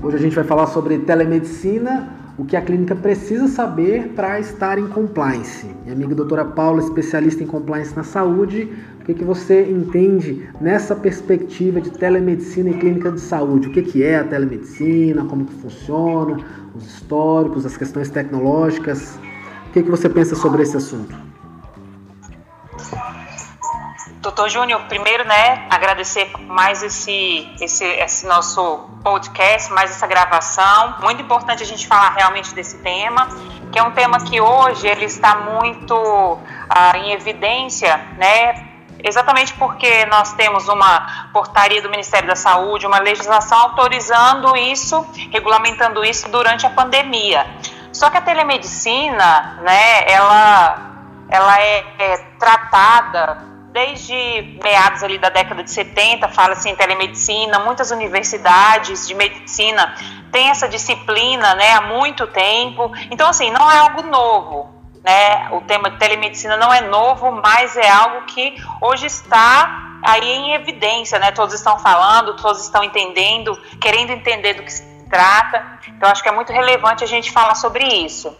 Hoje a gente vai falar sobre telemedicina, o que a clínica precisa saber para estar em compliance. Minha amiga doutora Paula, especialista em compliance na saúde, o que, que você entende nessa perspectiva de telemedicina e clínica de saúde? O que, que é a telemedicina, como que funciona, os históricos, as questões tecnológicas? O que, que você pensa sobre esse assunto? Doutor Júnior, primeiro, né, agradecer mais esse, esse, esse nosso podcast, mais essa gravação. Muito importante a gente falar realmente desse tema, que é um tema que hoje ele está muito ah, em evidência, né, exatamente porque nós temos uma portaria do Ministério da Saúde, uma legislação autorizando isso, regulamentando isso durante a pandemia. Só que a telemedicina, né, ela, ela é, é tratada desde meados ali da década de 70, fala-se em telemedicina, muitas universidades de medicina têm essa disciplina né, há muito tempo. Então, assim, não é algo novo. Né? O tema de telemedicina não é novo, mas é algo que hoje está aí em evidência, né? Todos estão falando, todos estão entendendo, querendo entender do que se trata. Então, acho que é muito relevante a gente falar sobre isso.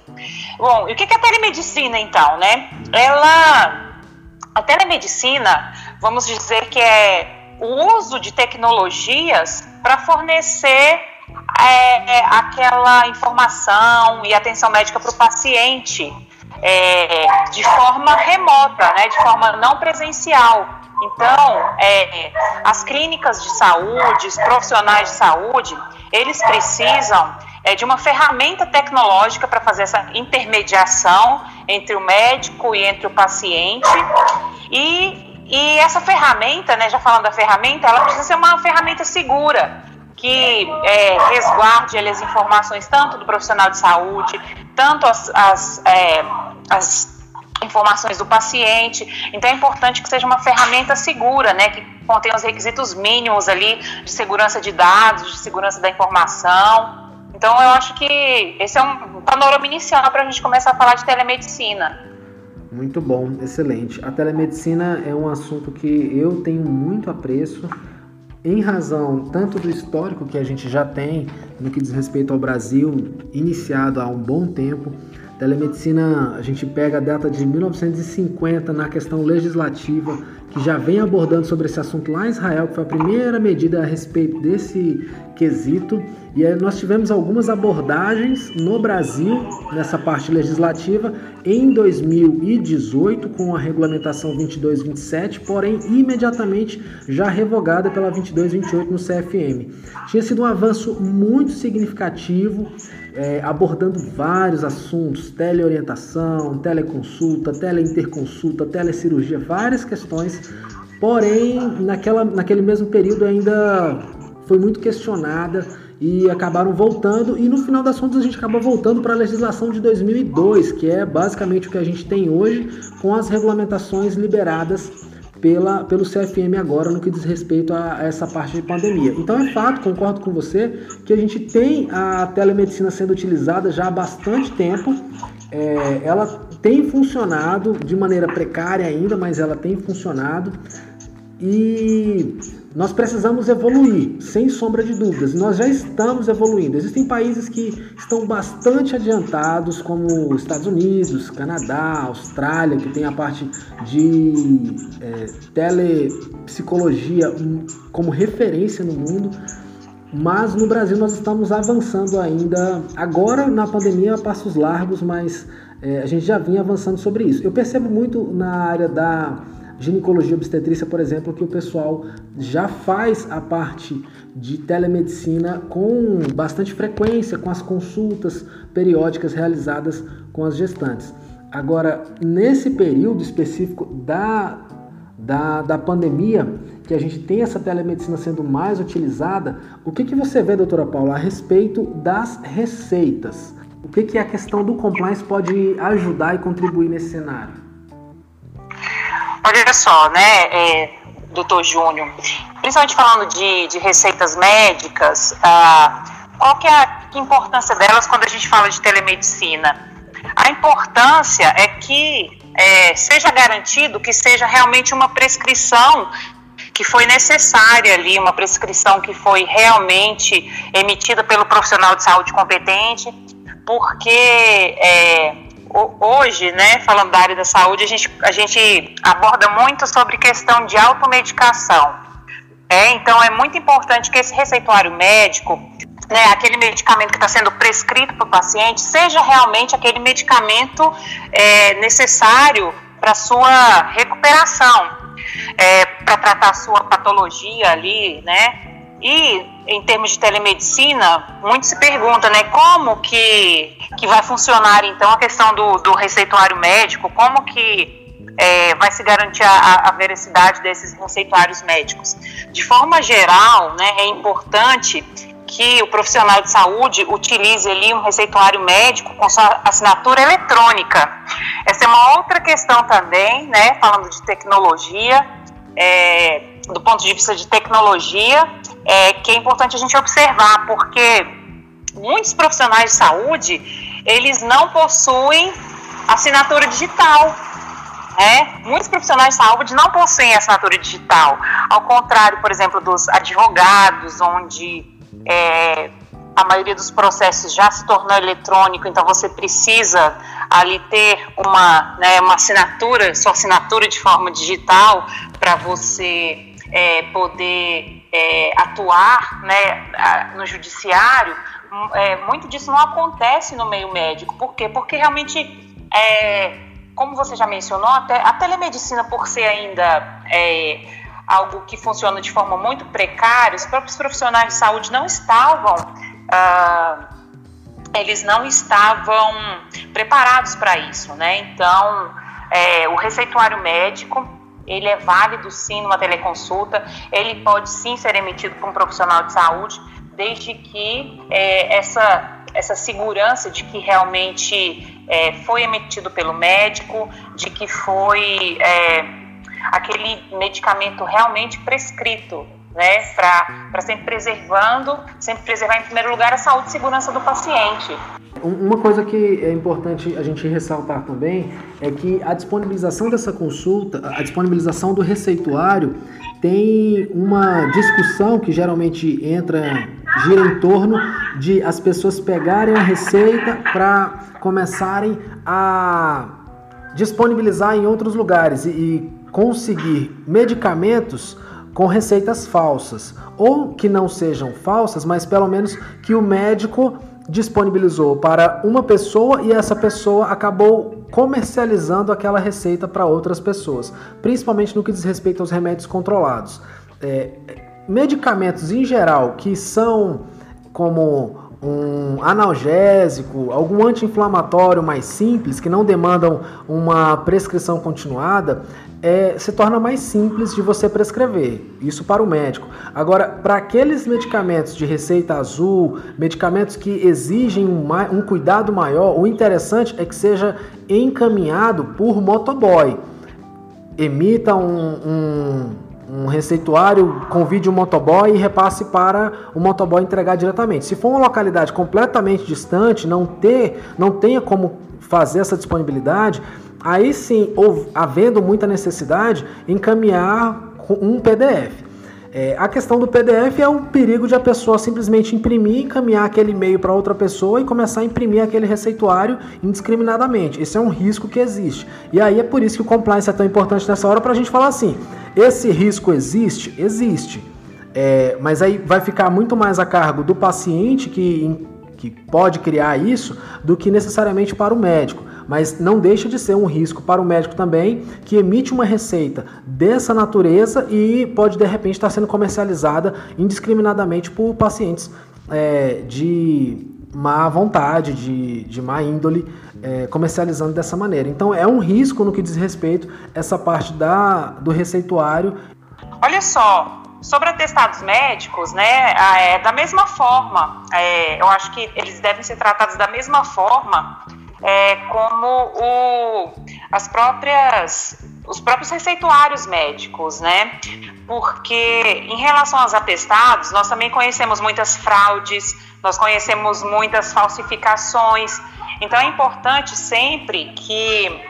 Bom, e o que é a telemedicina, então, né? Ela a telemedicina, vamos dizer que é o uso de tecnologias para fornecer é, aquela informação e atenção médica para o paciente é, de forma remota, né, de forma não presencial. Então, é, as clínicas de saúde, os profissionais de saúde, eles precisam é, de uma ferramenta tecnológica para fazer essa intermediação entre o médico e entre o paciente. E, e essa ferramenta, né, já falando da ferramenta, ela precisa ser uma ferramenta segura, que é, resguarde ali, as informações tanto do profissional de saúde, tanto as, as, é, as informações do paciente. Então é importante que seja uma ferramenta segura, né, que contém os requisitos mínimos ali de segurança de dados, de segurança da informação. Então, eu acho que esse é um panorama inicial para a gente começar a falar de telemedicina. Muito bom, excelente. A telemedicina é um assunto que eu tenho muito apreço, em razão tanto do histórico que a gente já tem no que diz respeito ao Brasil, iniciado há um bom tempo. Telemedicina, a gente pega a data de 1950 na questão legislativa, que já vem abordando sobre esse assunto lá em Israel, que foi a primeira medida a respeito desse quesito. E aí nós tivemos algumas abordagens no Brasil nessa parte legislativa em 2018 com a regulamentação 2227, porém imediatamente já revogada pela 2228 no CFM. Tinha sido um avanço muito significativo, é, abordando vários assuntos, teleorientação, teleconsulta, teleinterconsulta, telecirurgia, várias questões, porém naquela, naquele mesmo período ainda foi muito questionada e acabaram voltando e no final das contas a gente acabou voltando para a legislação de 2002, que é basicamente o que a gente tem hoje com as regulamentações liberadas pela, pelo CFM agora no que diz respeito a, a, essa parte de pandemia. Então é fato, concordo com você, que a gente tem a telemedicina sendo utilizada já há bastante tempo. É, ela tem funcionado de maneira precária ainda, mas ela tem funcionado. E nós precisamos evoluir, sem sombra de dúvidas. Nós já estamos evoluindo. Existem países que estão bastante adiantados, como Estados Unidos, Canadá, Austrália, que tem a parte de é, telepsicologia como referência no mundo. Mas no Brasil nós estamos avançando ainda, agora na pandemia a passos largos, mas é, a gente já vinha avançando sobre isso. Eu percebo muito na área da ginecologia obstetrícia, por exemplo, que o pessoal já faz a parte de telemedicina com bastante frequência, com as consultas periódicas realizadas com as gestantes. Agora, nesse período específico da, da, da pandemia, que a gente tem essa telemedicina sendo mais utilizada, o que, que você vê, doutora Paula, a respeito das receitas? O que, que a questão do compliance pode ajudar e contribuir nesse cenário? Olha só, né, é, doutor Júnior, principalmente falando de, de receitas médicas, ah, qual que é a importância delas quando a gente fala de telemedicina? A importância é que é, seja garantido que seja realmente uma prescrição que foi necessária ali, uma prescrição que foi realmente emitida pelo profissional de saúde competente, porque é, hoje, né, falando da área da saúde, a gente, a gente aborda muito sobre questão de automedicação. É, então é muito importante que esse receituário médico, né, aquele medicamento que está sendo prescrito para o paciente, seja realmente aquele medicamento é, necessário para sua recuperação, é, para tratar sua patologia ali, né? E em termos de telemedicina, muito se pergunta, né, como que, que vai funcionar então a questão do, do receituário médico, como que é, vai se garantir a, a, veracidade desses receituários médicos. De forma geral, né, é importante que o profissional de saúde utilize ali um receituário médico com sua assinatura eletrônica. Essa é uma outra questão também, né, falando de tecnologia, é, do ponto de vista de tecnologia, é, que é importante a gente observar, porque muitos profissionais de saúde, eles não possuem assinatura digital. Né? Muitos profissionais de saúde não possuem assinatura digital, ao contrário, por exemplo, dos advogados, onde é, a maioria dos processos já se tornou eletrônico, então você precisa ali ter uma, né, uma assinatura, sua assinatura de forma digital para você é, poder é, atuar né, no judiciário. É, muito disso não acontece no meio médico. Por quê? Porque realmente, é, como você já mencionou, a telemedicina, por ser ainda é, algo que funciona de forma muito precária, os próprios profissionais de saúde não estavam, ah, eles não estavam preparados para isso, né? Então, é, o receituário médico, ele é válido sim numa teleconsulta, ele pode sim ser emitido por um profissional de saúde, desde que é, essa, essa segurança de que realmente é, foi emitido pelo médico, de que foi é, aquele medicamento realmente prescrito, né, para sempre preservando, sempre preservar em primeiro lugar a saúde e segurança do paciente. Uma coisa que é importante a gente ressaltar também é que a disponibilização dessa consulta, a disponibilização do receituário tem uma discussão que geralmente entra gira em torno de as pessoas pegarem a receita para começarem a disponibilizar em outros lugares e, e conseguir medicamentos com receitas falsas, ou que não sejam falsas, mas pelo menos que o médico disponibilizou para uma pessoa e essa pessoa acabou comercializando aquela receita para outras pessoas, principalmente no que diz respeito aos remédios controlados. É, medicamentos em geral que são como um analgésico, algum anti-inflamatório mais simples, que não demandam uma prescrição continuada, é, se torna mais simples de você prescrever, isso para o médico. Agora, para aqueles medicamentos de receita azul, medicamentos que exigem um, um cuidado maior, o interessante é que seja encaminhado por motoboy. Emita um, um, um receituário, convide o um motoboy e repasse para o motoboy entregar diretamente. Se for uma localidade completamente distante, não, ter, não tenha como fazer essa disponibilidade, aí sim, havendo muita necessidade, encaminhar um PDF. É, a questão do PDF é o perigo de a pessoa simplesmente imprimir, encaminhar aquele e-mail para outra pessoa e começar a imprimir aquele receituário indiscriminadamente. Esse é um risco que existe. E aí é por isso que o compliance é tão importante nessa hora para a gente falar assim: esse risco existe? Existe. É, mas aí vai ficar muito mais a cargo do paciente que, que pode criar isso do que necessariamente para o médico mas não deixa de ser um risco para o médico também, que emite uma receita dessa natureza e pode de repente estar sendo comercializada indiscriminadamente por pacientes é, de má vontade, de, de má índole, é, comercializando dessa maneira. Então é um risco no que diz respeito essa parte da, do receituário. Olha só, sobre atestados médicos, né, é, da mesma forma, é, eu acho que eles devem ser tratados da mesma forma é, como o, as próprias os próprios receituários médicos, né? Porque em relação aos atestados, nós também conhecemos muitas fraudes, nós conhecemos muitas falsificações. Então é importante sempre que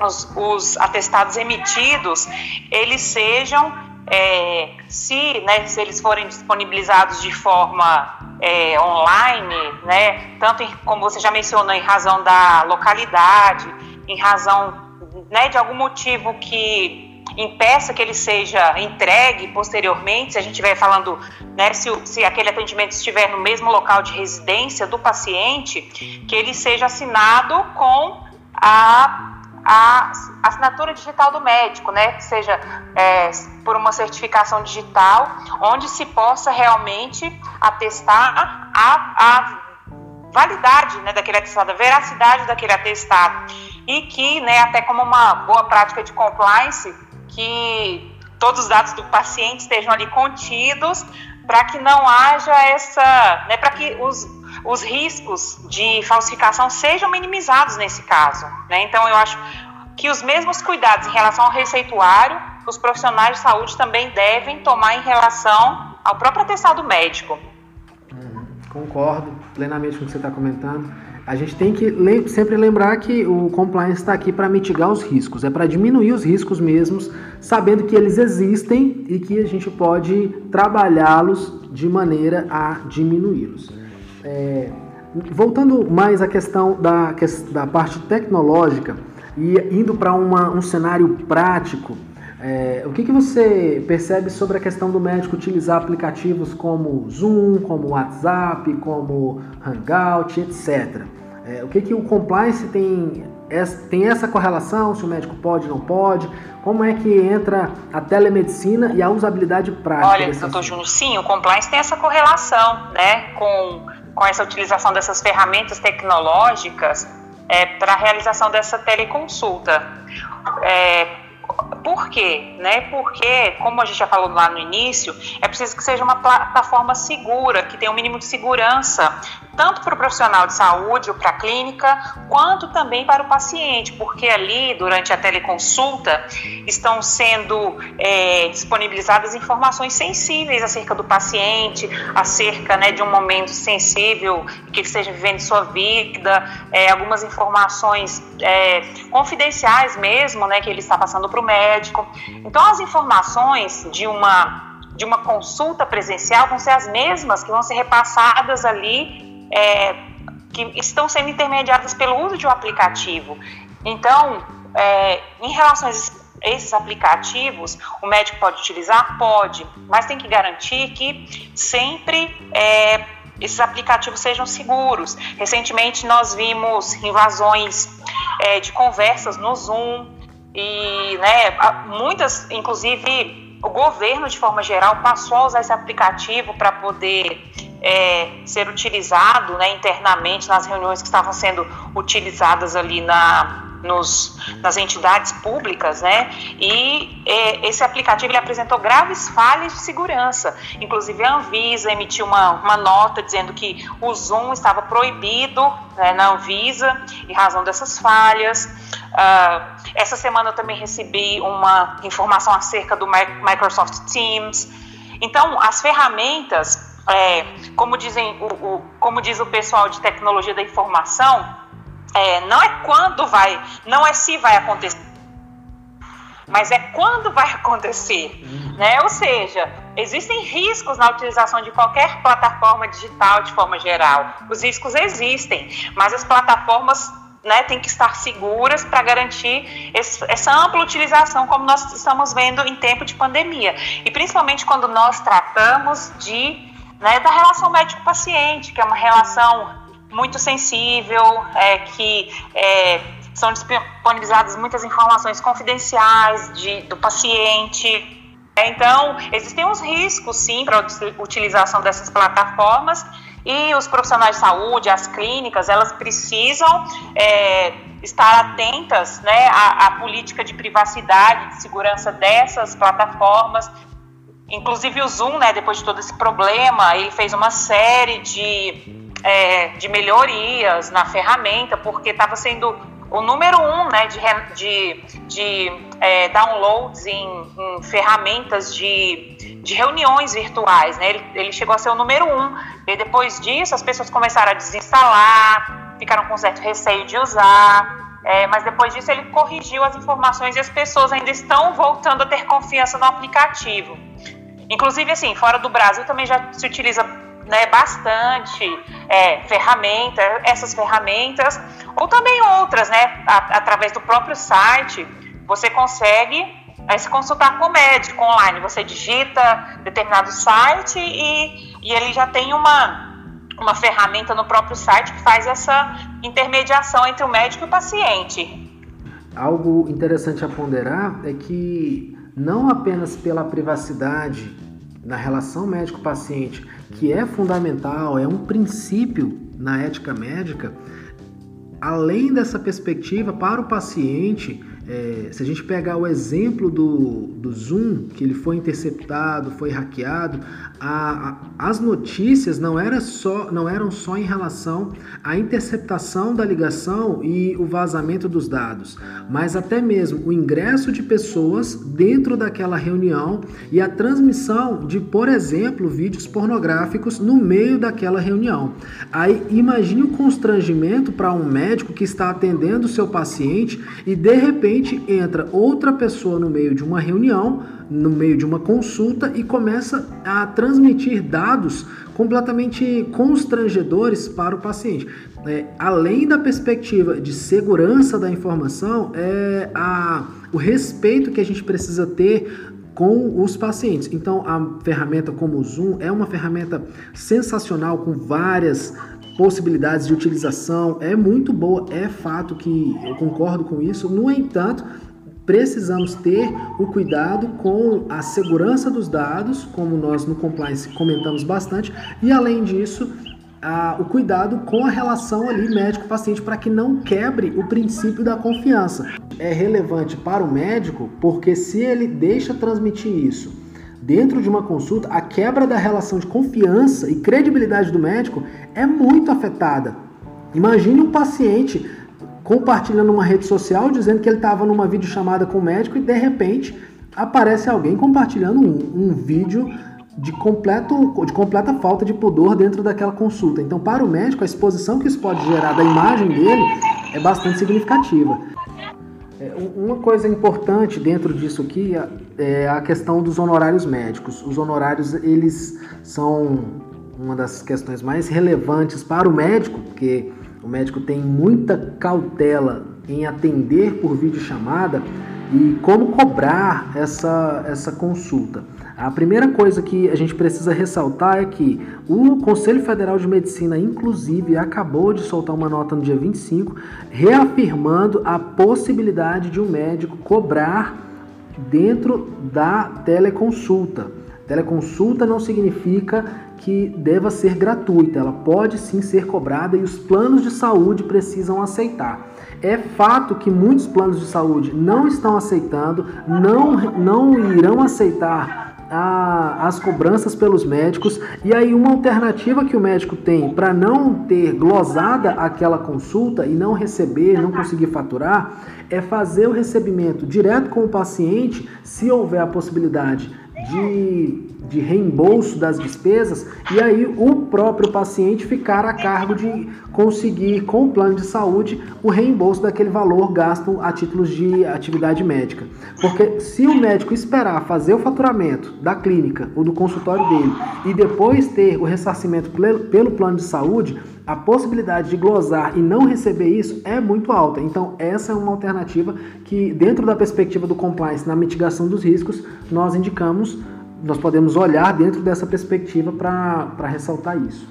os, os atestados emitidos eles sejam é, se, né, se eles forem disponibilizados de forma é, online, né, tanto em, como você já mencionou, em razão da localidade, em razão né, de algum motivo que impeça que ele seja entregue posteriormente, se a gente estiver falando, né, se, se aquele atendimento estiver no mesmo local de residência do paciente, que ele seja assinado com a a assinatura digital do médico, né, que seja é, por uma certificação digital, onde se possa realmente atestar a, a validade né, daquele atestado, a veracidade daquele atestado, e que, né, até como uma boa prática de compliance, que todos os dados do paciente estejam ali contidos, para que não haja essa, né, para que os, os riscos de falsificação sejam minimizados nesse caso. Né? Então, eu acho que os mesmos cuidados em relação ao receituário, os profissionais de saúde também devem tomar em relação ao próprio atestado médico. Uhum, concordo plenamente com o que você está comentando. A gente tem que sempre lembrar que o compliance está aqui para mitigar os riscos, é para diminuir os riscos mesmos, sabendo que eles existem e que a gente pode trabalhá-los de maneira a diminuí-los. É, voltando mais à questão da, da parte tecnológica e indo para um cenário prático, é, o que, que você percebe sobre a questão do médico utilizar aplicativos como Zoom, como WhatsApp, como Hangout, etc. É, o que, que o compliance tem, tem essa correlação, se o médico pode ou não pode? Como é que entra a telemedicina e a usabilidade prática? Olha, doutor Júnior, sim, o compliance tem essa correlação né, com, com essa utilização dessas ferramentas tecnológicas é, para a realização dessa teleconsulta. É, por quê? Né? Porque, como a gente já falou lá no início, é preciso que seja uma plataforma segura, que tenha um mínimo de segurança, tanto para o profissional de saúde ou para a clínica, quanto também para o paciente, porque ali, durante a teleconsulta, estão sendo é, disponibilizadas informações sensíveis acerca do paciente, acerca né, de um momento sensível que ele esteja vivendo sua vida, é, algumas informações é, confidenciais mesmo, né, que ele está passando para o médico. Então, as informações de uma de uma consulta presencial vão ser as mesmas que vão ser repassadas ali é, que estão sendo intermediadas pelo uso de um aplicativo. Então, é, em relação a esses aplicativos, o médico pode utilizar? Pode, mas tem que garantir que sempre é, esses aplicativos sejam seguros. Recentemente nós vimos invasões é, de conversas no Zoom e né, muitas, inclusive o governo de forma geral passou a usar esse aplicativo para poder é, ser utilizado né, internamente nas reuniões que estavam sendo utilizadas ali na, nos, nas entidades públicas, né? E é, esse aplicativo ele apresentou graves falhas de segurança. Inclusive a Anvisa emitiu uma, uma nota dizendo que o Zoom estava proibido né, na Anvisa em razão dessas falhas. Uh, essa semana eu também recebi uma informação acerca do Microsoft Teams. Então, as ferramentas é, como, dizem, o, o, como diz o pessoal de tecnologia da informação, é, não é quando vai, não é se vai acontecer, mas é quando vai acontecer. Uhum. Né? Ou seja, existem riscos na utilização de qualquer plataforma digital de forma geral. Os riscos existem, mas as plataformas né, têm que estar seguras para garantir esse, essa ampla utilização, como nós estamos vendo em tempo de pandemia. E principalmente quando nós tratamos de né, da relação médico-paciente, que é uma relação muito sensível, é, que é, são disponibilizadas muitas informações confidenciais de, do paciente. Então, existem uns riscos, sim, para a utilização dessas plataformas e os profissionais de saúde, as clínicas, elas precisam é, estar atentas né, à, à política de privacidade, de segurança dessas plataformas, Inclusive o Zoom, né, depois de todo esse problema, ele fez uma série de, é, de melhorias na ferramenta, porque estava sendo o número um né, de, de, de é, downloads em, em, ferramentas de, de reuniões virtuais. Né? Ele, ele chegou a ser o número um. E depois disso, as pessoas começaram a desinstalar, ficaram com certo receio de usar. é, mas depois disso ele corrigiu as informações e as pessoas ainda estão voltando a ter confiança no aplicativo. Inclusive, assim, fora do Brasil também já se utiliza né, bastante é, ferramenta, essas ferramentas, ou também outras, né, a, através do próprio site, você consegue é, se consultar com o médico online. Você digita determinado site e, e ele já tem uma, uma ferramenta no próprio site que faz essa intermediação entre o médico e o paciente. Algo interessante a ponderar é que não apenas pela privacidade na relação médico-paciente, que é fundamental, é um princípio na ética médica, além dessa perspectiva para o paciente, é, se a gente pegar o exemplo do, do Zoom, que ele foi interceptado, foi hackeado, a, a, as notícias não, era só, não eram só em relação à interceptação da ligação e o vazamento dos dados, mas até mesmo o ingresso de pessoas dentro daquela reunião e a transmissão de, por exemplo, vídeos pornográficos no meio daquela reunião. Aí imagine o constrangimento para um médico que está atendendo o seu paciente e de repente repente entra outra pessoa no meio de uma reunião, no meio de uma consulta e começa a transmitir dados completamente constrangedores para o paciente. É, além da perspectiva de segurança da informação, é a, o respeito que a gente precisa ter com os pacientes. Então, a ferramenta como o Zoom é uma ferramenta sensacional com várias possibilidades de utilização é muito boa, é fato que eu concordo com isso. No entanto, precisamos ter o cuidado com a segurança dos dados, como nós no compliance comentamos bastante, e além disso, a, o cuidado com a relação ali médico-paciente para que não quebre o princípio da confiança. É relevante para o médico porque se ele deixa transmitir isso dentro de uma consulta, a quebra da relação de confiança e credibilidade do médico é muito afetada. Imagine um paciente compartilhando uma rede social dizendo que ele estava numa videochamada com o médico e de repente aparece alguém compartilhando um, um vídeo de, completo, de completa falta de pudor dentro daquela consulta. Então, para o médico, a exposição que isso pode gerar da imagem dele é bastante significativa. É, uma coisa importante dentro disso aqui é a questão dos honorários médicos. Os honorários eles são uma das questões mais relevantes para o médico, porque o médico tem muita cautela em atender por videochamada e como cobrar essa, essa consulta. A primeira coisa que a gente precisa ressaltar é que o Conselho Federal de Medicina, inclusive, acabou de soltar uma nota no dia 25, reafirmando a possibilidade de um médico cobrar dentro da teleconsulta. Teleconsulta não significa que deva ser gratuita, ela pode sim ser cobrada e os planos de saúde precisam aceitar. É fato que muitos planos de saúde não estão aceitando, não, não irão aceitar a, as cobranças pelos médicos. E aí, uma alternativa que o médico tem para não ter glosada aquela consulta e não receber, não conseguir faturar, é fazer o recebimento direto com o paciente, se houver a possibilidade de, de reembolso das despesas e aí o próprio paciente ficar a cargo de conseguir com o plano de saúde o reembolso daquele valor gasto a títulos de atividade médica. Porque se o médico esperar fazer o faturamento da clínica ou do consultório dele e depois ter o ressarcimento pelo plano de saúde, a possibilidade de glosar e não receber isso é muito alta. Então, essa é uma alternativa que, dentro da perspectiva do compliance na mitigação dos riscos, nós indicamos, nós podemos olhar dentro dessa perspectiva para ressaltar isso.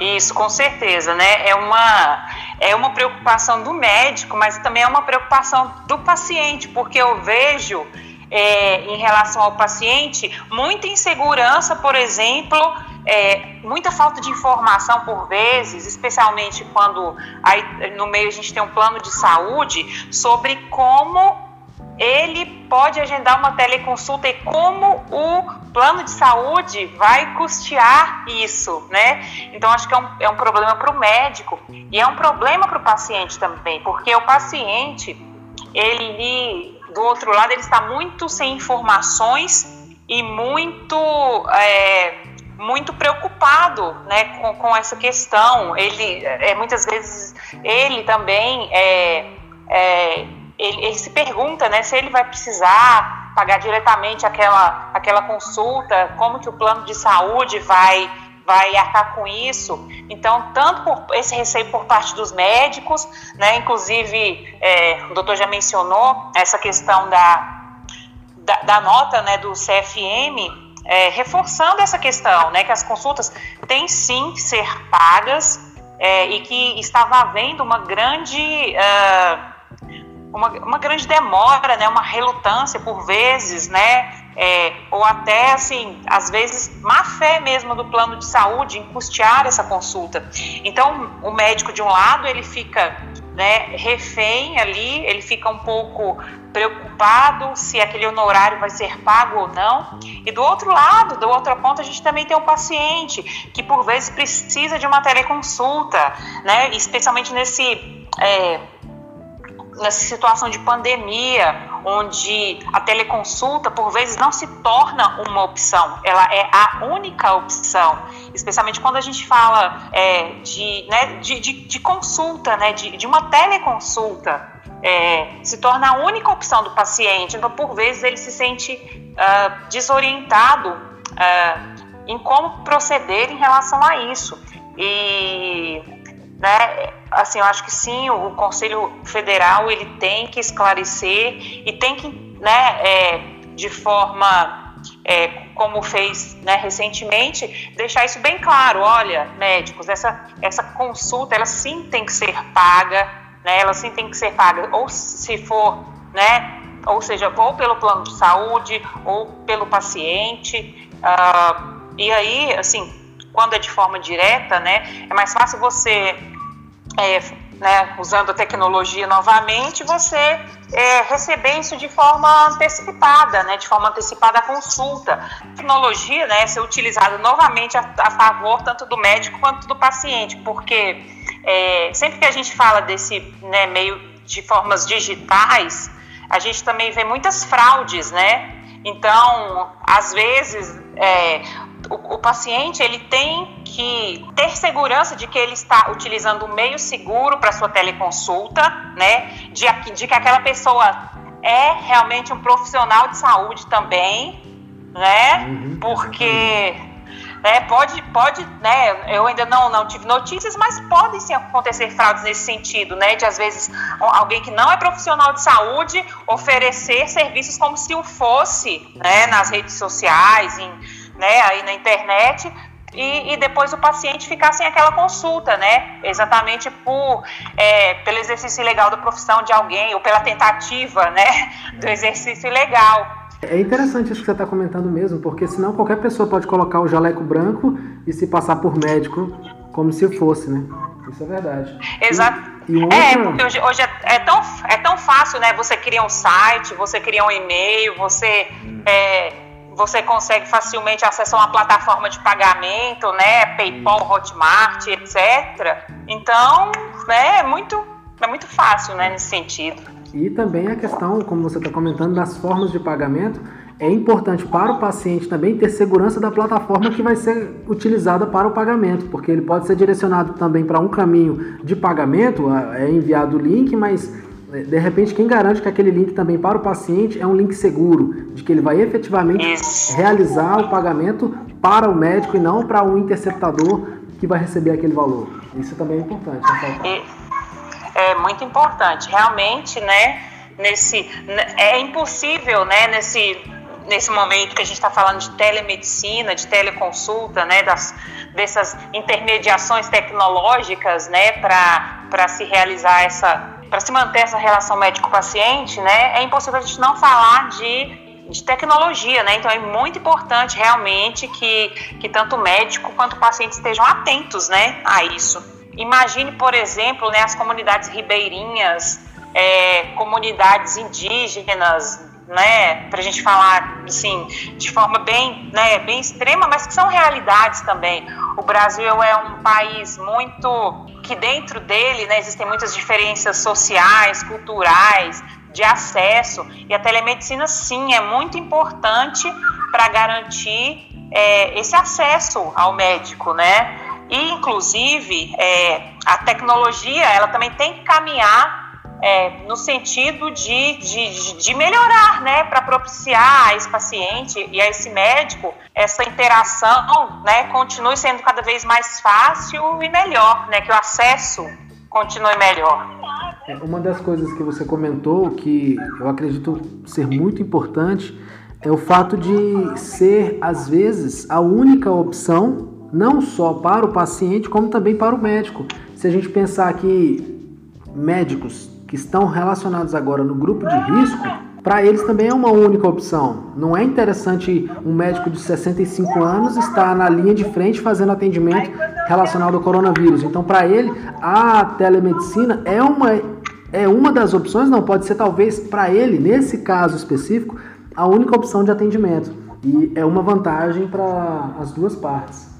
Isso, com certeza, né? É uma, é uma preocupação do médico, mas também é uma preocupação do paciente, porque eu vejo é, em relação ao paciente muita insegurança, por exemplo, é, muita falta de informação por vezes, especialmente quando aí, no meio a gente tem um plano de saúde, sobre como ele pode agendar uma teleconsulta e como o plano de saúde vai custear isso, né? Então acho que é um, é um problema para o médico e é um problema para o paciente também, porque o paciente ele do outro lado ele está muito sem informações e muito é, muito preocupado né, com, com essa questão. Ele, é, muitas vezes, ele também é, é, ele, ele, se pergunta né, se ele vai precisar pagar diretamente aquela, aquela consulta, como que o plano de saúde vai vai arcar com isso. Então, tanto por esse receio por parte dos médicos, né, inclusive é, o doutor já mencionou essa questão da, da, da nota né, do CFM, é, reforçando essa questão, né, que as consultas têm sim que ser pagas é, e que estava havendo uma grande uh, uma, uma grande demora, né, uma relutância por vezes, né, é, ou até, assim, às vezes, má fé mesmo do plano de saúde em custear essa consulta. Então, o médico, de um lado, ele fica né, refém ali, ele fica um pouco preocupado se aquele honorário vai ser pago ou não. E do outro lado, do outro ponto, a gente também tem o paciente que por vezes precisa de uma teleconsulta, né, especialmente nesse é, nessa situação de pandemia, onde a teleconsulta por vezes não se torna uma opção, ela é a única opção, especialmente quando a gente fala é, de, né, de, de, de, consulta, né, de, de uma teleconsulta, é, se torna a única opção do paciente, então por vezes ele se sente uh, desorientado uh, em como proceder em relação a isso. E né, assim, eu acho que sim, o Conselho Federal ele tem que esclarecer e tem que, né, é, de forma é, como fez né, recentemente, deixar isso bem claro. Olha, médicos, essa, essa consulta ela sim tem que ser paga, né, ela sim tem que ser paga, ou se for, né, ou seja, ou pelo plano de saúde ou pelo paciente. Uh, e aí, assim, quando é de forma direta, né, é mais fácil você é, né, usando a tecnologia novamente, você é, receber isso de forma antecipada, né, de forma antecipada a consulta. A tecnologia né, ser utilizada novamente a, a, favor tanto do médico quanto do paciente, porque é, sempre que a gente fala desse né, meio de formas digitais, a gente também vê muitas fraudes, né? Então, às vezes, é, o, o, paciente ele tem que ter segurança de que ele está utilizando um meio seguro para sua teleconsulta, né? De, de que aquela pessoa é realmente um profissional de saúde também, né? Uhum. Porque né, pode, pode, né? Eu ainda não, não tive notícias, mas podem sim acontecer fraudes nesse sentido, né? De às vezes alguém que não é profissional de saúde oferecer serviços como se o fosse, né? Nas redes sociais, em né, aí na internet, e, e, depois o paciente ficar sem aquela consulta, né? Exatamente por é, pelo exercício ilegal da profissão de alguém ou pela tentativa, né, do exercício ilegal. É interessante isso que você está comentando mesmo, porque senão qualquer pessoa pode colocar o jaleco branco e se passar por médico como se fosse, né? Isso é verdade. Exato. E, e É, porque hoje, hoje é, é, tão, é tão fácil, né? Você cria um site, você cria um e-mail, você é, você consegue facilmente acessar uma plataforma de pagamento, né, PayPal, Hotmart, etc. Então, né, é muito, é muito fácil, né, nesse sentido. E também a questão, como você está comentando, das formas de pagamento, é importante para o paciente também ter segurança da plataforma que vai ser utilizada para o pagamento, porque ele pode ser direcionado também para um caminho de pagamento, é enviado o link, mas de repente, quem garante que aquele link também para o paciente é um link seguro, de que ele vai efetivamente Isso. realizar o pagamento para o médico e não para o um interceptador que vai receber aquele valor. Isso também é importante. Né, é, é muito importante. Realmente, né, nesse, é impossível, né, nesse, nesse momento que a gente está falando de telemedicina, de teleconsulta, né, das, dessas intermediações tecnológicas, né, para se realizar essa para se manter essa relação médico-paciente, né, é impossível a gente não falar de de tecnologia, né? Então é muito importante realmente que, que tanto o médico quanto o paciente estejam atentos, né, a isso. Imagine, por exemplo, né, as comunidades ribeirinhas, é, comunidades indígenas, né, para a gente falar assim de forma bem, né, bem extrema, mas que são realidades também. O Brasil é um país muito que dentro dele né, existem muitas diferenças sociais, culturais, de acesso e a telemedicina sim é muito importante para garantir é, esse acesso ao médico, né? E inclusive é, a tecnologia ela também tem que caminhar é, no sentido de, de, de melhorar, né, para propiciar a esse paciente e a esse médico essa interação, né, continue sendo cada vez mais fácil e melhor, né, que o acesso continue melhor. É, uma das coisas que você comentou que eu acredito ser muito importante é o fato de ser às vezes a única opção não só para o paciente como também para o médico. Se a gente pensar que médicos que estão relacionados agora no grupo de risco, para eles também é uma única opção. Não é interessante um médico de 65 anos estar na linha de frente fazendo atendimento relacionado ao coronavírus. Então, para ele, a telemedicina é uma, é uma das opções, não pode ser talvez para ele, nesse caso específico, a única opção de atendimento. E é uma vantagem para as duas partes.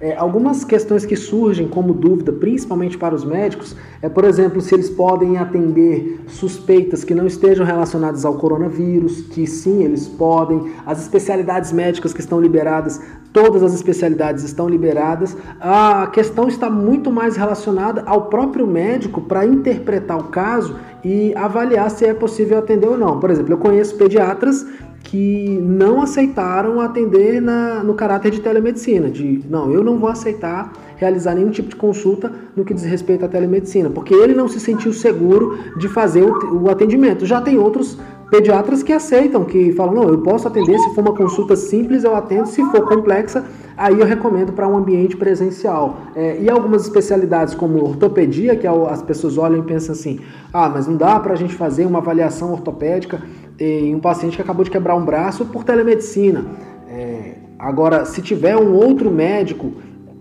É, algumas questões que surgem como dúvida, principalmente para os médicos, é, por exemplo, se eles podem atender suspeitas que não estejam relacionadas ao coronavírus, que sim, eles podem, as especialidades médicas que estão liberadas, todas as especialidades estão liberadas. A questão está muito mais relacionada ao próprio médico para interpretar o caso e avaliar se é possível atender ou não. Por exemplo, eu conheço pediatras que não aceitaram atender na, no caráter de telemedicina, de não, eu não vou aceitar realizar nenhum tipo de consulta no que diz respeito à telemedicina, porque ele não se sentiu seguro de fazer o, o atendimento. Já tem outros pediatras que aceitam, que falam, não, eu posso atender, se for uma consulta simples eu atendo, se for complexa, aí eu recomendo para um ambiente presencial. É, e algumas especialidades como ortopedia, que é as pessoas olham e pensam assim, ah, mas não dá para a gente fazer uma avaliação ortopédica em um paciente que acabou de quebrar um braço por telemedicina. É, agora, se tiver um outro médico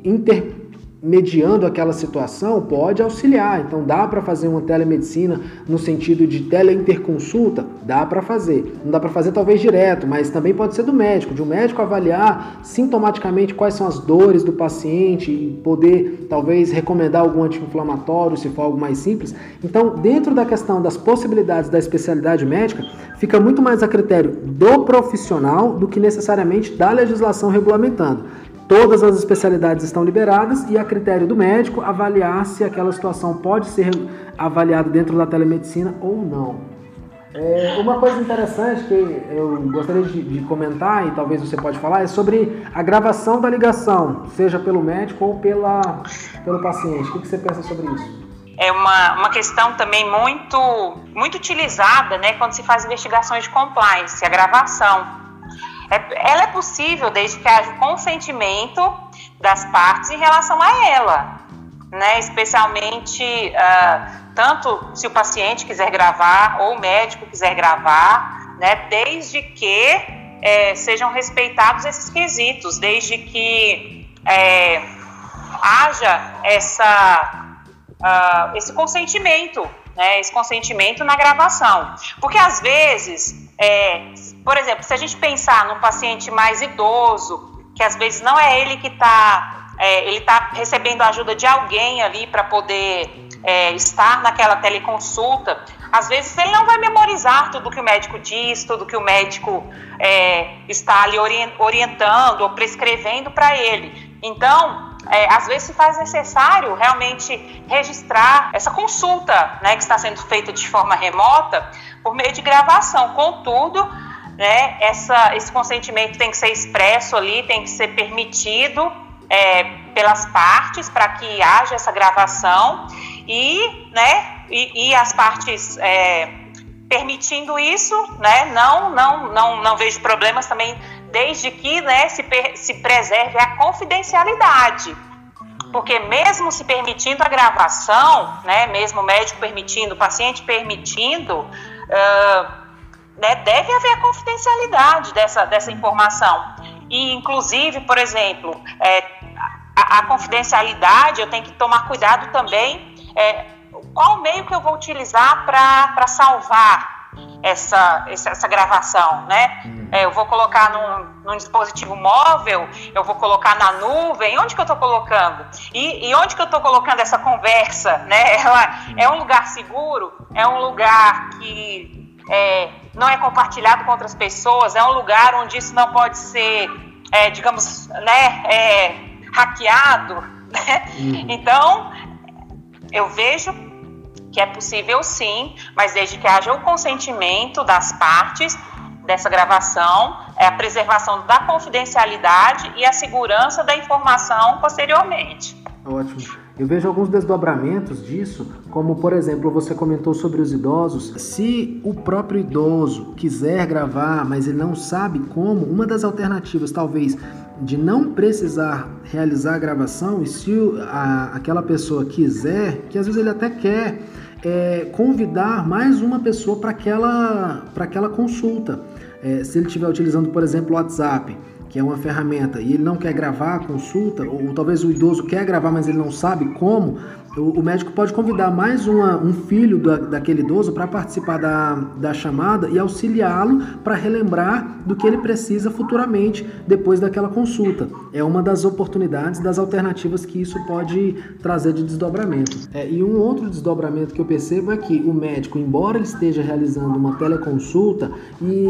inter mediando aquela situação pode auxiliar. Então dá para fazer uma telemedicina no sentido de teleinterconsulta, dá para fazer. Não dá para fazer talvez direto, mas também pode ser do médico, de um médico avaliar sintomaticamente quais são as dores do paciente e poder talvez recomendar algum anti-inflamatório se for algo mais simples. Então, dentro da questão das possibilidades da especialidade médica, fica muito mais a critério do profissional do que necessariamente da legislação regulamentando. Todas as especialidades estão liberadas e a critério do médico avaliar se aquela situação pode ser avaliada dentro da telemedicina ou não. É, uma coisa interessante que eu gostaria de, de, comentar e talvez você pode falar é sobre a gravação da ligação, seja pelo médico ou pela, pelo paciente. O que, você pensa sobre isso? É uma, uma questão também muito, muito utilizada né, quando se faz investigações de compliance, a gravação. É, ela é possível desde que haja consentimento das partes em relação a ela, né? Especialmente uh, tanto se o paciente quiser gravar ou o médico quiser gravar, né? Desde que é, sejam respeitados esses quesitos, desde que é, haja essa, uh, esse consentimento, né? Esse consentimento na gravação, porque às vezes é, por exemplo, se a gente pensar num paciente mais idoso, que às vezes não é ele que está, é, ele está recebendo a ajuda de alguém ali para poder é, estar naquela teleconsulta, às vezes ele não vai memorizar tudo que o médico diz, tudo que o médico é, está ali orientando ou prescrevendo para ele. Então, é, às vezes se faz necessário realmente registrar essa consulta né, que está sendo feita de forma remota por meio de gravação. Contudo, né? Essa, esse consentimento tem que ser expresso ali, tem que ser permitido é, pelas partes para que haja essa gravação e, né, e, e as partes é, permitindo isso, né, não, não, não, não vejo problemas também, desde que né, se, se preserve a confidencialidade. Porque mesmo se permitindo a gravação, né, mesmo o médico permitindo, o paciente permitindo, uh, né, deve haver a confidencialidade dessa, dessa informação. E, inclusive, por exemplo, é, a, a, confidencialidade, eu tenho que tomar cuidado também é, qual meio que eu vou utilizar para salvar essa, essa, essa, gravação, né? Hum. É, eu vou colocar num, num, dispositivo móvel, eu vou colocar na nuvem, onde que eu estou colocando? E, e, onde que eu estou colocando essa conversa, né? Ela é um lugar seguro, é um lugar que é, não é compartilhado com outras pessoas, é um lugar onde isso não pode ser, é, digamos, né, é, hackeado. Né? Uhum. Então, eu vejo que é possível sim, mas desde que haja o consentimento das partes dessa gravação, é a preservação da confidencialidade e a segurança da informação posteriormente. Ótimo. Eu vejo alguns desdobramentos disso, como por exemplo, você comentou sobre os idosos. Se o próprio idoso quiser gravar, mas ele não sabe como, uma das alternativas talvez de não precisar realizar a gravação, e se a, aquela pessoa quiser, que às vezes ele até quer, é, convidar mais uma pessoa para aquela, aquela consulta. É, se ele estiver utilizando, por exemplo, o WhatsApp, que é uma ferramenta, e ele não quer gravar a consulta, ou, ou talvez o idoso quer gravar, mas ele não sabe como, o, médico pode convidar mais uma, um filho da, daquele idoso para participar da, da chamada e auxiliá-lo para relembrar do que ele precisa futuramente depois daquela consulta. É uma das oportunidades, das alternativas que isso pode trazer de desdobramento. É, e um outro desdobramento que eu percebo é que o médico, embora ele esteja realizando uma teleconsulta e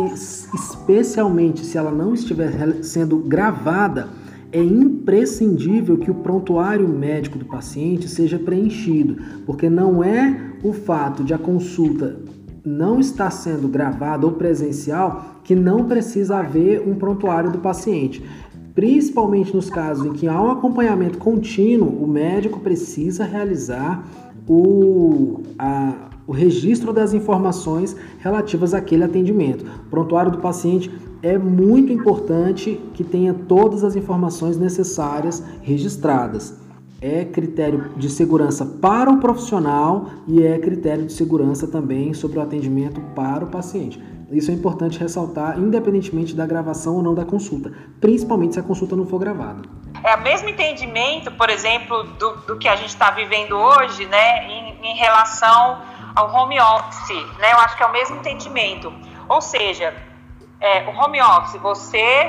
especialmente se ela não estiver sendo gravada, é imprescindível que o prontuário médico do paciente seja preenchido, porque não é o fato de a consulta não estar sendo gravada ou presencial que não precisa haver um prontuário do paciente. Principalmente nos casos em que há um acompanhamento contínuo, o médico precisa realizar o, a, o registro das informações relativas àquele atendimento. O prontuário do paciente é muito importante que tenha todas as informações necessárias registradas. É critério de segurança para o profissional e é critério de segurança também sobre o atendimento para o paciente. Isso é importante ressaltar, independentemente da gravação ou não da consulta, principalmente se a consulta não for gravada. É o mesmo entendimento, por exemplo, do, do que a gente está vivendo hoje, né, em, em relação ao home office, né? Eu acho que é o mesmo entendimento. Ou seja, é, o home office, você,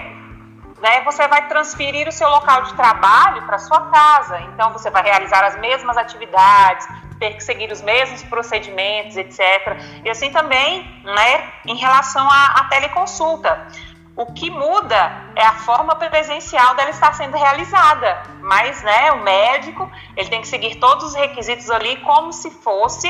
né, você vai transferir o seu local de trabalho para sua casa. Então, você vai realizar as mesmas atividades, ter que seguir os mesmos procedimentos, etc. E assim também, né, em relação à, à teleconsulta. O que muda é a forma presencial dela estar sendo realizada, mas, né, o médico ele tem que seguir todos os requisitos ali como se fosse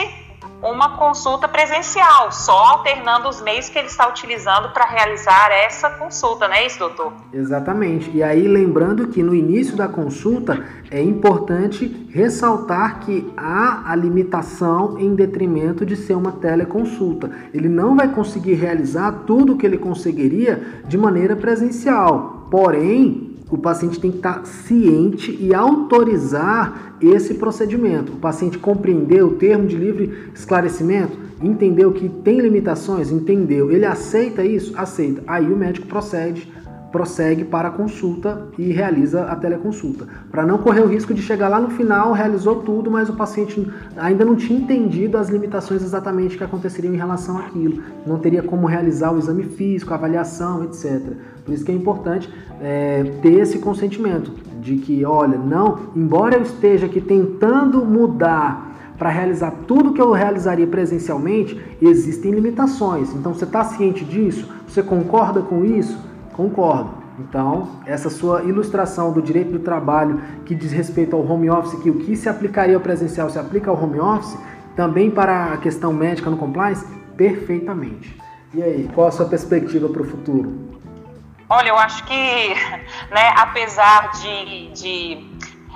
uma consulta presencial, só alternando os meios que ele está utilizando para realizar essa consulta, não é isso, doutor? Exatamente. E aí, lembrando que no início da consulta é importante ressaltar que há a limitação em detrimento de ser uma teleconsulta. Ele não vai conseguir realizar tudo o que ele conseguiria de maneira presencial. Porém, o paciente tem que estar ciente e autorizar esse procedimento. O paciente compreendeu o termo de livre esclarecimento, entendeu que tem limitações, entendeu, ele aceita isso, aceita. Aí o médico procede prossegue para a consulta e realiza a teleconsulta, para não correr o risco de chegar lá no final, realizou tudo, mas o paciente ainda não tinha entendido as limitações exatamente que aconteceriam em relação àquilo, não teria como realizar o exame físico, a avaliação, etc. Por isso que é importante é, ter esse consentimento de que, olha, não, embora eu esteja aqui tentando mudar para realizar tudo que eu realizaria presencialmente, existem limitações. Então você está ciente disso? Você concorda com isso? Concordo. Então, essa sua ilustração do direito do trabalho que diz respeito ao home office, que o que se aplicaria ao presencial se aplica ao home office, também para a questão médica no compliance, perfeitamente. E aí, qual a sua perspectiva para o futuro? Olha, eu acho que, né, apesar de, de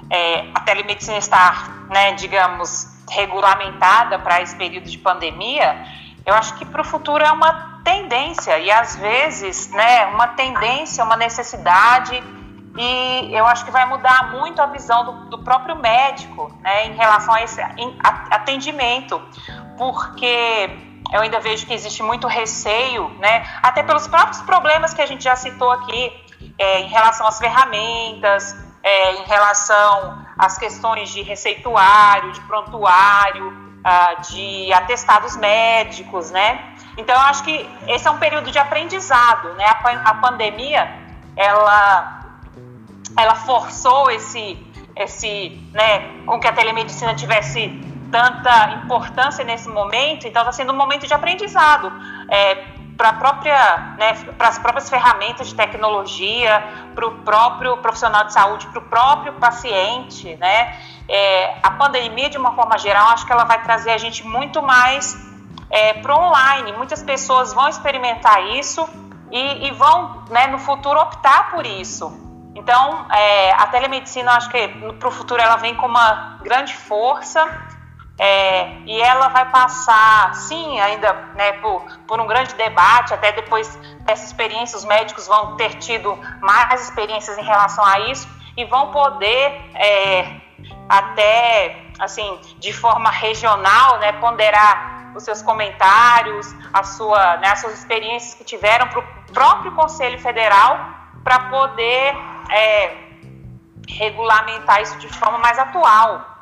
é, a telemedicina estar, né, digamos, regulamentada para esse período de pandemia, eu acho que para o futuro é uma tendência e às vezes, né, uma tendência, uma necessidade e eu acho que vai mudar muito a visão do, do próprio médico, né, em relação a esse atendimento, porque eu ainda vejo que existe muito receio, né, até pelos próprios problemas que a gente já citou aqui, é, em relação às ferramentas, é, em relação às questões de receituário, de prontuário, uh, de atestados médicos, né? Então, eu acho que esse é um período de aprendizado, né? A, a pandemia, ela, ela forçou esse, esse, né, com que a telemedicina tivesse tanta importância nesse momento, então está sendo um momento de aprendizado. É, para própria, né, para as próprias ferramentas de tecnologia, para o próprio profissional de saúde, para o próprio paciente, né? É, a pandemia, de uma forma geral, acho que ela vai trazer a gente muito mais é, para online. Muitas pessoas vão experimentar isso e, e vão, né, no futuro, optar por isso. Então, é, a telemedicina, acho que para o futuro ela vem com uma grande força é, e ela vai passar, sim, ainda né, por, por um grande debate, até depois dessa experiência, os médicos vão ter tido mais experiências em relação a isso e vão poder é, até, assim, de forma regional, né, ponderar os seus comentários, a sua, né, as suas experiências que tiveram para o próprio Conselho Federal para poder é, regulamentar isso de forma mais atual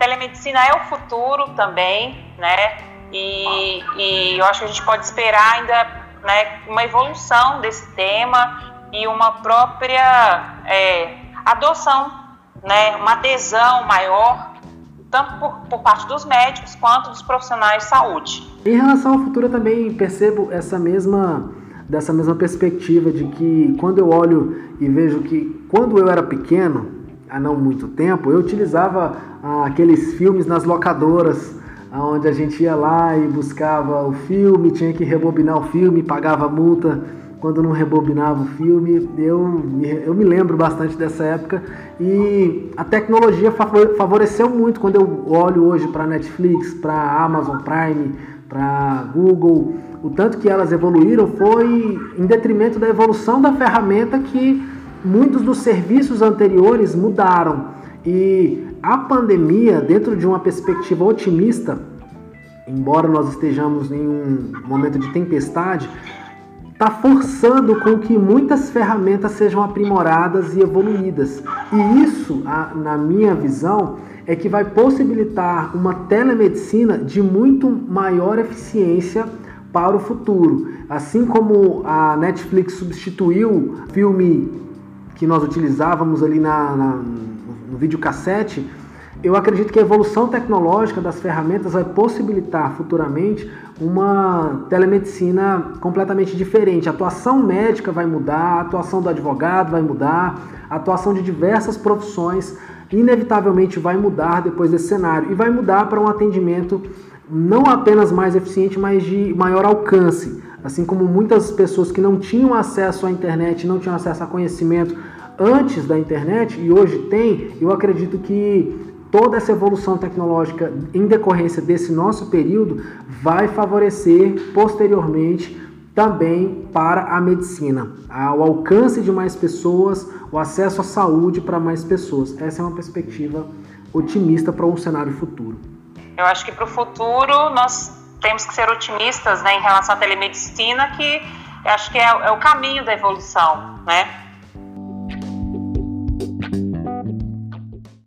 telemedicina é o futuro também, né? E, e eu acho que a gente pode esperar ainda né, uma evolução desse tema e uma própria é, adoção, né, uma adesão maior, tanto por, por, parte dos médicos quanto dos profissionais de saúde. Em relação ao futuro, eu também percebo essa mesma dessa mesma perspectiva de que quando eu olho e vejo que quando eu era pequeno, há não muito tempo, eu utilizava ah, aqueles filmes nas locadoras, onde a gente ia lá e buscava o filme, tinha que rebobinar o filme, pagava multa quando não rebobinava o filme. Eu, eu me lembro bastante dessa época e a tecnologia favoreceu muito quando eu olho hoje para Netflix, para Amazon Prime, para Google. O tanto que elas evoluíram foi em detrimento da evolução da ferramenta que muitos dos serviços anteriores mudaram e a pandemia, dentro de uma perspectiva otimista, embora nós estejamos em um momento de tempestade, está forçando com que muitas ferramentas sejam aprimoradas e evoluídas. E isso, na minha visão, é que vai possibilitar uma telemedicina de muito maior eficiência para o futuro. Assim como a Netflix substituiu filme que nós utilizávamos ali na, na, no videocassete, eu acredito que a evolução tecnológica das ferramentas vai possibilitar futuramente uma telemedicina completamente diferente. A atuação médica vai mudar, a atuação do advogado vai mudar, a atuação de diversas profissões inevitavelmente vai mudar depois desse cenário e vai mudar para um atendimento não apenas mais eficiente, mas de maior alcance. Assim como muitas pessoas que não tinham acesso à internet, não tinham acesso a conhecimento antes da internet e hoje tem, eu acredito que toda essa evolução tecnológica em decorrência desse nosso período vai favorecer posteriormente também para a medicina, o alcance de mais pessoas, o acesso à saúde para mais pessoas. Essa é uma perspectiva otimista para um cenário futuro. Eu acho que para o futuro nós temos que ser otimistas né, em relação à telemedicina, que acho que é, é o caminho da evolução, né?